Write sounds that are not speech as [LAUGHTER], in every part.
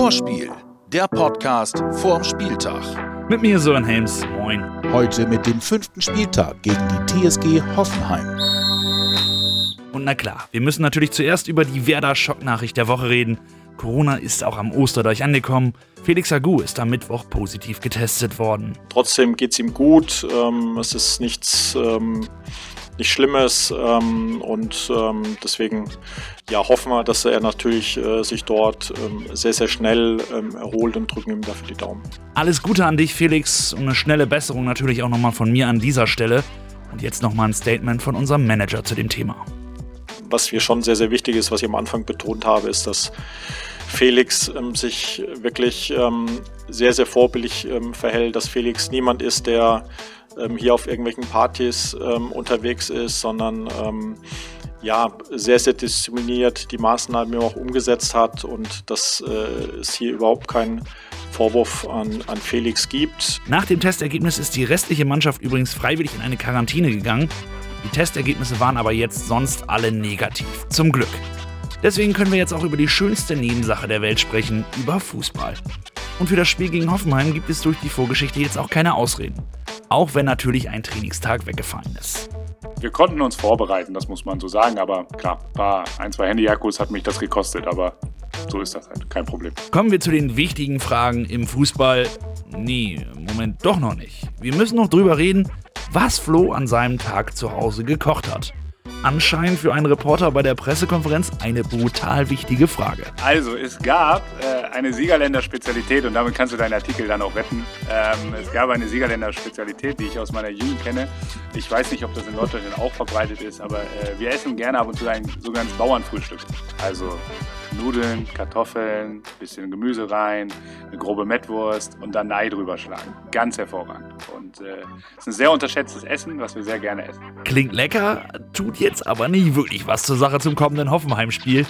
Vorspiel, der Podcast vorm Spieltag. Mit mir Sören Helms. Moin. Heute mit dem fünften Spieltag gegen die TSG Hoffenheim. Und na klar, wir müssen natürlich zuerst über die Werder-Schocknachricht der Woche reden. Corona ist auch am Osterdeich angekommen. Felix Agu ist am Mittwoch positiv getestet worden. Trotzdem geht es ihm gut. Ähm, es ist nichts, nichts Schlimmes ähm, und ähm, deswegen ja, hoffen wir, dass er natürlich äh, sich dort ähm, sehr, sehr schnell ähm, erholt und drücken ihm dafür die Daumen. Alles Gute an dich, Felix, und eine schnelle Besserung natürlich auch nochmal von mir an dieser Stelle. Und jetzt nochmal ein Statement von unserem Manager zu dem Thema. Was mir schon sehr, sehr wichtig ist, was ich am Anfang betont habe, ist, dass Felix ähm, sich wirklich ähm, sehr, sehr vorbildlich ähm, verhält, dass Felix niemand ist, der ähm, hier auf irgendwelchen Partys ähm, unterwegs ist, sondern ähm, ja, sehr, sehr diszipliniert die Maßnahmen auch umgesetzt hat und dass äh, es hier überhaupt keinen Vorwurf an, an Felix gibt. Nach dem Testergebnis ist die restliche Mannschaft übrigens freiwillig in eine Quarantäne gegangen. Die Testergebnisse waren aber jetzt sonst alle negativ. Zum Glück. Deswegen können wir jetzt auch über die schönste Nebensache der Welt sprechen, über Fußball. Und für das Spiel gegen Hoffenheim gibt es durch die Vorgeschichte jetzt auch keine Ausreden. Auch wenn natürlich ein Trainingstag weggefallen ist. Wir konnten uns vorbereiten, das muss man so sagen, aber klar, ein paar, ein, zwei Handyakkus hat mich das gekostet, aber so ist das halt, kein Problem. Kommen wir zu den wichtigen Fragen im Fußball. Nee, Moment, doch noch nicht. Wir müssen noch drüber reden, was Flo an seinem Tag zu Hause gekocht hat anscheinend für einen Reporter bei der Pressekonferenz eine brutal wichtige Frage. Also, es gab äh, eine Siegerländer-Spezialität und damit kannst du deinen Artikel dann auch retten. Ähm, es gab eine Siegerländer-Spezialität, die ich aus meiner Jugend kenne. Ich weiß nicht, ob das in Norddeutschland auch verbreitet ist, aber äh, wir essen gerne ab und zu ein sogenanntes Bauernfrühstück. Also Nudeln, Kartoffeln, bisschen Gemüse rein, eine grobe Mettwurst und dann Ei drüber schlagen. Ganz hervorragend. Und äh, ist ein sehr unterschätztes Essen, was wir sehr gerne essen. Klingt lecker, tut jetzt aber nicht wirklich was zur Sache zum kommenden Hoffenheim-Spiel.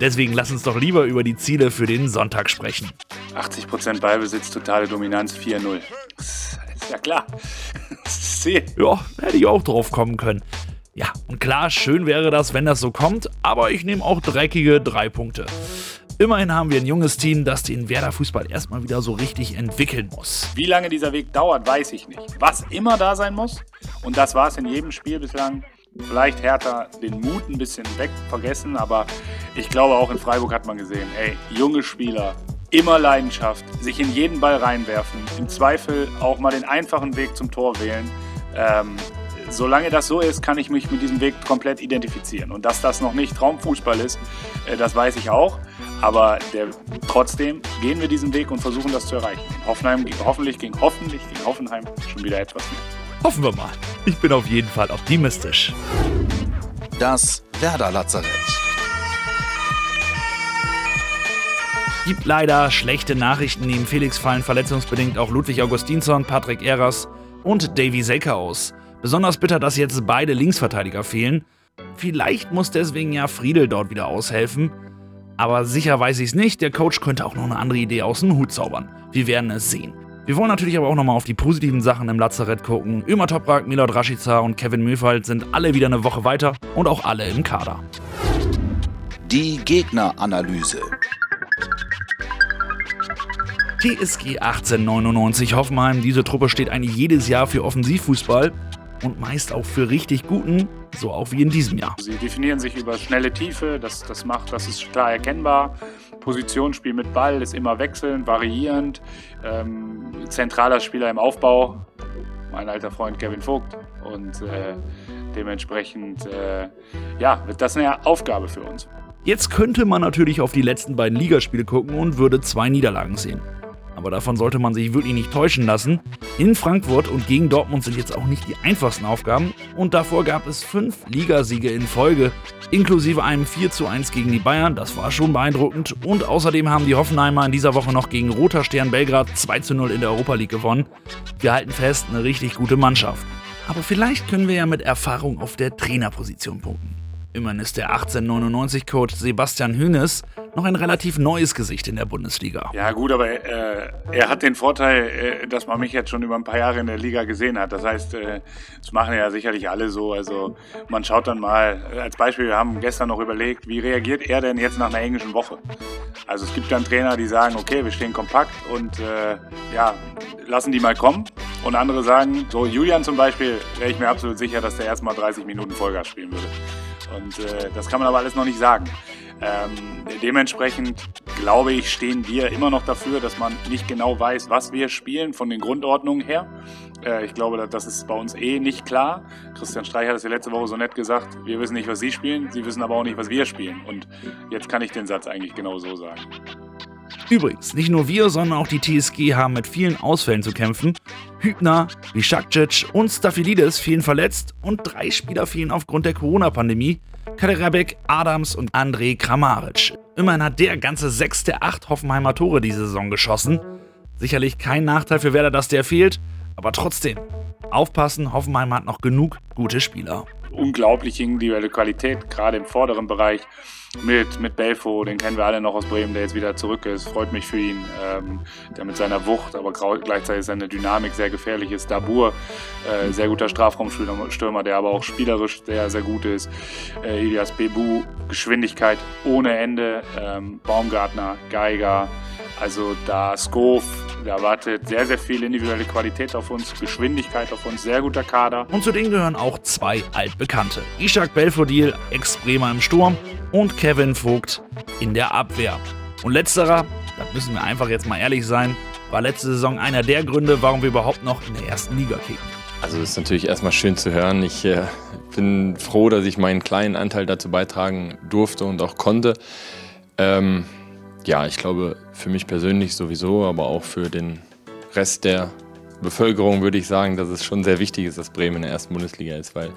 Deswegen lass uns doch lieber über die Ziele für den Sonntag sprechen. 80% Ballbesitz, totale Dominanz 4-0. Ist ja klar. [LAUGHS] Das Ziel. Ja, hätte ich auch drauf kommen können. Ja, und klar, schön wäre das, wenn das so kommt, aber ich nehme auch dreckige drei Punkte. Immerhin haben wir ein junges Team, das den Werder Fußball erstmal wieder so richtig entwickeln muss. Wie lange dieser Weg dauert, weiß ich nicht. Was immer da sein muss, und das war es in jedem Spiel bislang, vielleicht härter den Mut ein bisschen weg vergessen, aber ich glaube auch in Freiburg hat man gesehen, ey, junge Spieler, immer Leidenschaft, sich in jeden Ball reinwerfen, im Zweifel auch mal den einfachen Weg zum Tor wählen. Ähm, solange das so ist, kann ich mich mit diesem Weg komplett identifizieren. Und dass das noch nicht Traumfußball ist, äh, das weiß ich auch. Aber der, trotzdem gehen wir diesen Weg und versuchen das zu erreichen. In Hoffenheim, hoffentlich gegen hoffentlich gegen Hoffenheim schon wieder etwas mehr. Hoffen wir mal. Ich bin auf jeden Fall optimistisch. Das Werder Lazarett. Gibt leider schlechte Nachrichten. Neben Felix fallen verletzungsbedingt auch Ludwig Augustinsson, Patrick Eras und Davy Selke aus. Besonders bitter, dass jetzt beide Linksverteidiger fehlen. Vielleicht muss deswegen ja Friedel dort wieder aushelfen. Aber sicher weiß ich es nicht. Der Coach könnte auch noch eine andere Idee aus dem Hut zaubern. Wir werden es sehen. Wir wollen natürlich aber auch nochmal auf die positiven Sachen im Lazarett gucken. Ömer Toprak, Milot Rashica und Kevin Möwald sind alle wieder eine Woche weiter und auch alle im Kader. Die Gegneranalyse. TSG 1899 Hoffenheim. Diese Truppe steht eigentlich jedes Jahr für Offensivfußball und meist auch für richtig guten, so auch wie in diesem Jahr. Sie definieren sich über schnelle Tiefe, das, das macht, das ist klar erkennbar. Positionsspiel mit Ball ist immer wechselnd, variierend. Ähm, zentraler Spieler im Aufbau, mein alter Freund Kevin Vogt. Und äh, dementsprechend äh, ja, wird das eine Aufgabe für uns. Jetzt könnte man natürlich auf die letzten beiden Ligaspiele gucken und würde zwei Niederlagen sehen aber davon sollte man sich wirklich nicht täuschen lassen. In Frankfurt und gegen Dortmund sind jetzt auch nicht die einfachsten Aufgaben und davor gab es fünf Ligasiege in Folge, inklusive einem 4 zu 1 gegen die Bayern, das war schon beeindruckend und außerdem haben die Hoffenheimer in dieser Woche noch gegen Roter Stern Belgrad 2 zu 0 in der Europa League gewonnen. Wir halten fest, eine richtig gute Mannschaft. Aber vielleicht können wir ja mit Erfahrung auf der Trainerposition punkten. Immerhin ist der 1899-Coach Sebastian Hünes noch ein relativ neues Gesicht in der Bundesliga. Ja gut, aber äh, er hat den Vorteil, äh, dass man mich jetzt schon über ein paar Jahre in der Liga gesehen hat. Das heißt, äh, das machen ja sicherlich alle so. Also man schaut dann mal, als Beispiel, wir haben gestern noch überlegt, wie reagiert er denn jetzt nach einer englischen Woche? Also es gibt dann Trainer, die sagen, okay, wir stehen kompakt und äh, ja, lassen die mal kommen. Und andere sagen, so Julian zum Beispiel, wäre ich mir absolut sicher, dass der erstmal 30 Minuten Vollgas spielen würde. Und äh, das kann man aber alles noch nicht sagen. Ähm, dementsprechend glaube ich, stehen wir immer noch dafür, dass man nicht genau weiß, was wir spielen von den Grundordnungen her. Äh, ich glaube, das ist bei uns eh nicht klar. Christian Streich hat es ja letzte Woche so nett gesagt, wir wissen nicht, was Sie spielen, Sie wissen aber auch nicht, was wir spielen. Und jetzt kann ich den Satz eigentlich genau so sagen. Übrigens, nicht nur wir, sondern auch die TSG haben mit vielen Ausfällen zu kämpfen. Hübner, Lishakcic und Staphylides fehlen verletzt und drei Spieler fehlen aufgrund der Corona-Pandemie. Kaderabek, Adams und André Kramaric. Immerhin hat der ganze sechs der acht Hoffenheimer Tore diese Saison geschossen. Sicherlich kein Nachteil für Werder, dass der fehlt, aber trotzdem. Aufpassen, Hoffenheim hat noch genug gute Spieler. Unglaubliche individuelle Qualität, gerade im vorderen Bereich mit, mit Belfo, den kennen wir alle noch aus Bremen, der jetzt wieder zurück ist. Freut mich für ihn, ähm, der mit seiner Wucht, aber gleichzeitig seine Dynamik sehr gefährlich ist. Dabur, äh, sehr guter Strafraumstürmer, der aber auch spielerisch sehr, sehr gut ist. Äh, Ilias Bebu, Geschwindigkeit ohne Ende. Ähm, Baumgartner, Geiger, also da Skov, da wartet sehr, sehr viel individuelle Qualität auf uns, Geschwindigkeit auf uns, sehr guter Kader. Und zu denen gehören auch zwei Altbekannte. Ishak Belfodil, Ex-Bremer im Sturm und Kevin Vogt in der Abwehr. Und letzterer, da müssen wir einfach jetzt mal ehrlich sein, war letzte Saison einer der Gründe, warum wir überhaupt noch in der ersten Liga kicken. Also ist natürlich erstmal schön zu hören. Ich äh, bin froh, dass ich meinen kleinen Anteil dazu beitragen durfte und auch konnte. Ähm, ja, ich glaube, für mich persönlich sowieso, aber auch für den Rest der Bevölkerung würde ich sagen, dass es schon sehr wichtig ist, dass Bremen in der ersten Bundesliga ist, weil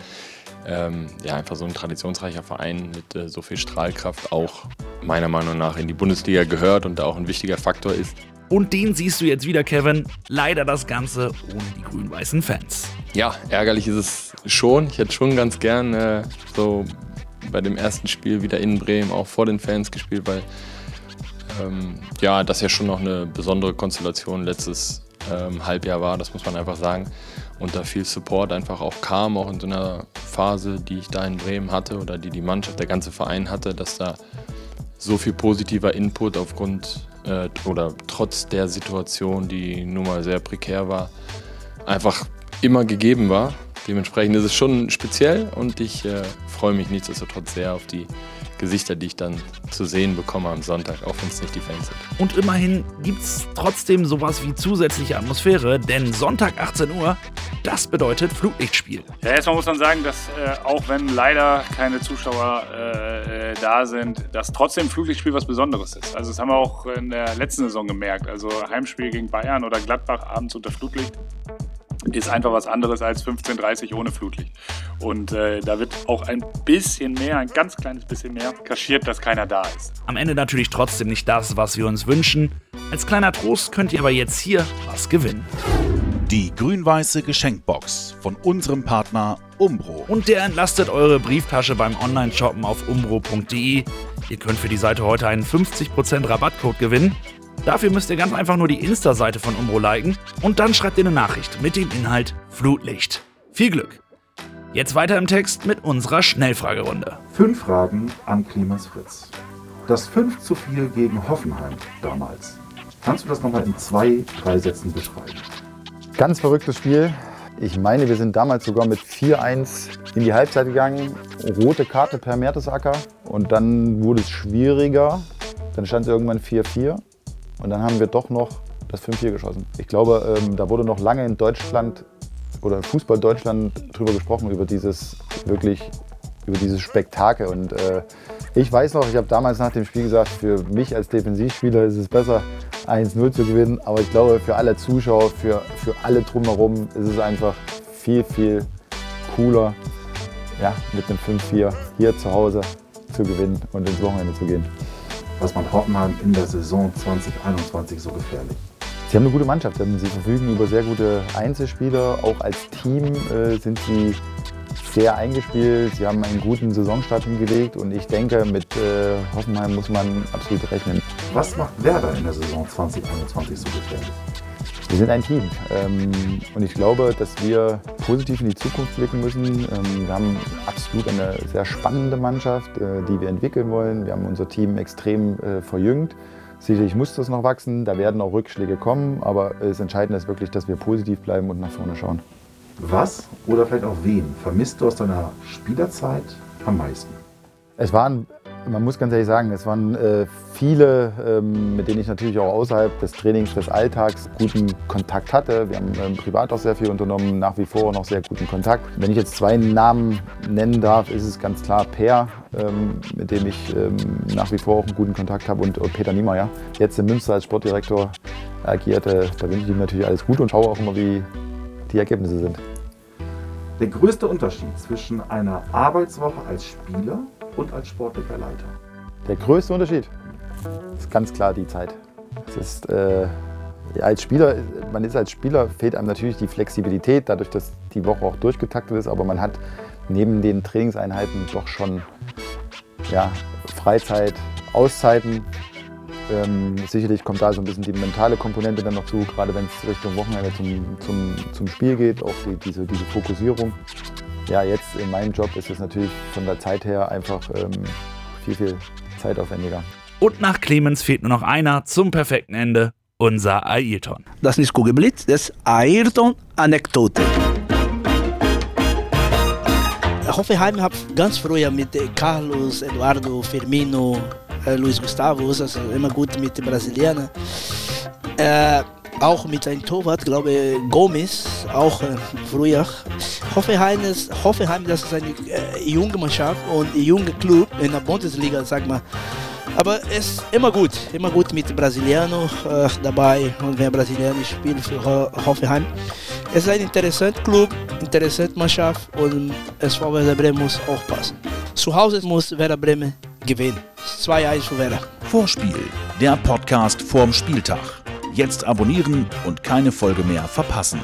ähm, ja, einfach so ein traditionsreicher Verein mit äh, so viel Strahlkraft auch meiner Meinung nach in die Bundesliga gehört und da auch ein wichtiger Faktor ist. Und den siehst du jetzt wieder, Kevin. Leider das Ganze ohne die grün-weißen Fans. Ja, ärgerlich ist es schon. Ich hätte schon ganz gern äh, so bei dem ersten Spiel wieder in Bremen auch vor den Fans gespielt, weil ähm, ja, das ja schon noch eine besondere Konstellation letztes ähm, Halbjahr war, das muss man einfach sagen. Und da viel Support einfach auch kam, auch in so einer Phase, die ich da in Bremen hatte oder die die Mannschaft, der ganze Verein hatte, dass da so viel positiver Input aufgrund äh, oder trotz der Situation, die nun mal sehr prekär war, einfach immer gegeben war. Dementsprechend ist es schon speziell und ich äh, freue mich nichtsdestotrotz sehr auf die Gesichter, die ich dann zu sehen bekomme am Sonntag, auch wenn es nicht die Fans sind. Und immerhin gibt es trotzdem sowas wie zusätzliche Atmosphäre, denn Sonntag 18 Uhr, das bedeutet Flutlichtspiel. Ja, erstmal muss man sagen, dass äh, auch wenn leider keine Zuschauer äh, äh da sind, dass trotzdem Flutlichtspiel was Besonderes ist. Also das haben wir auch in der letzten Saison gemerkt. Also Heimspiel gegen Bayern oder Gladbach abends unter Flutlicht ist einfach was anderes als 15.30 ohne Flutlicht. Und äh, da wird auch ein bisschen mehr, ein ganz kleines bisschen mehr kaschiert, dass keiner da ist. Am Ende natürlich trotzdem nicht das, was wir uns wünschen. Als kleiner Trost könnt ihr aber jetzt hier was gewinnen. Die grün-weiße Geschenkbox von unserem Partner Umbro. Und der entlastet eure Brieftasche beim Online-Shoppen auf umbro.de. Ihr könnt für die Seite heute einen 50% Rabattcode gewinnen. Dafür müsst ihr ganz einfach nur die Insta-Seite von Umbro liken und dann schreibt ihr eine Nachricht mit dem Inhalt Flutlicht. Viel Glück! Jetzt weiter im Text mit unserer Schnellfragerunde. Fünf Fragen an Klimas Fritz. Das 5 zu 4 gegen Hoffenheim damals. Kannst du das nochmal in zwei, drei Sätzen beschreiben? Ganz verrücktes Spiel. Ich meine, wir sind damals sogar mit 4-1 in die Halbzeit gegangen. Rote Karte per Mertesacker. Und dann wurde es schwieriger. Dann stand es irgendwann 4-4. Und dann haben wir doch noch das 5-4 geschossen. Ich glaube, ähm, da wurde noch lange in Deutschland oder Fußball Deutschland drüber gesprochen, über dieses wirklich, über dieses Spektakel. Und äh, ich weiß noch, ich habe damals nach dem Spiel gesagt, für mich als Defensivspieler ist es besser, 1-0 zu gewinnen. Aber ich glaube, für alle Zuschauer, für, für alle drumherum ist es einfach viel, viel cooler, ja, mit einem 5-4 hier zu Hause zu gewinnen und ins Wochenende zu gehen was man Hoffenheim in der Saison 2021 so gefährlich? Sie haben eine gute Mannschaft. Sie verfügen über sehr gute Einzelspieler. Auch als Team äh, sind sie sehr eingespielt. Sie haben einen guten Saisonstart hingelegt und ich denke, mit äh, Hoffenheim muss man absolut rechnen. Was macht Werder in der Saison 2021 so gefährlich? Wir sind ein Team ähm, und ich glaube, dass wir positiv in die Zukunft blicken müssen. Ähm, wir haben absolut eine sehr spannende Mannschaft, äh, die wir entwickeln wollen. Wir haben unser Team extrem äh, verjüngt. Sicherlich muss das noch wachsen, da werden auch Rückschläge kommen, aber das Entscheidende ist wirklich, dass wir positiv bleiben und nach vorne schauen. Was oder vielleicht auch wen vermisst du aus deiner Spielerzeit am meisten? Es waren, man muss ganz ehrlich sagen, es waren äh, viele, ähm, mit denen ich natürlich auch außerhalb des Trainings, des Alltags guten Kontakt hatte. Wir haben ähm, privat auch sehr viel unternommen, nach wie vor noch sehr guten Kontakt. Wenn ich jetzt zwei Namen nennen darf, ist es ganz klar Per, ähm, mit dem ich nach wie vor auch einen guten Kontakt habe und, und Peter Niemeyer. Jetzt in Münster als Sportdirektor agierte, da wünsche ich ihm natürlich alles Gute und schaue auch immer, wie die Ergebnisse sind. Der größte Unterschied zwischen einer Arbeitswoche als Spieler und als sportlicher Leiter? Der größte Unterschied ist ganz klar die Zeit. Es ist, äh, als Spieler, man ist als Spieler, fehlt einem natürlich die Flexibilität, dadurch, dass die Woche auch durchgetaktet ist, aber man hat neben den Trainingseinheiten doch schon ja, Freizeit, Auszeiten. Ähm, sicherlich kommt da so ein bisschen die mentale Komponente dann noch zu, gerade wenn es Richtung Wochenende zum, zum, zum Spiel geht, auch die, diese, diese Fokussierung. Ja, jetzt in meinem Job ist es natürlich von der Zeit her einfach ähm, viel, viel zeitaufwendiger. Und nach Clemens fehlt nur noch einer zum perfekten Ende, unser Ayrton. Das ist nicht Kugelblitz, das ist Ayrton-Anekdote. Hoffenheim hat ganz früher mit Carlos, Eduardo, Firmino, äh, Luis Gustavo, also immer gut mit den Brasilianern. Äh, auch mit einem Torwart, glaube ich, Gomes, auch äh, früher. Hoffenheim ist, Hoffenheim, das ist eine äh, junge Mannschaft und ein junger Club in der Bundesliga, sag mal. Aber es ist immer gut, immer gut mit Brasiliano äh, dabei und wer Brasilianer spielt für Ho Hoffenheim. Es ist ein interessanter Club, interessante Mannschaft und SV Werder Bremen muss auch passen. Zu Hause muss Werder Bremen gewinnen. 2-1 für Werder. Vorspiel, der Podcast vorm Spieltag. Jetzt abonnieren und keine Folge mehr verpassen.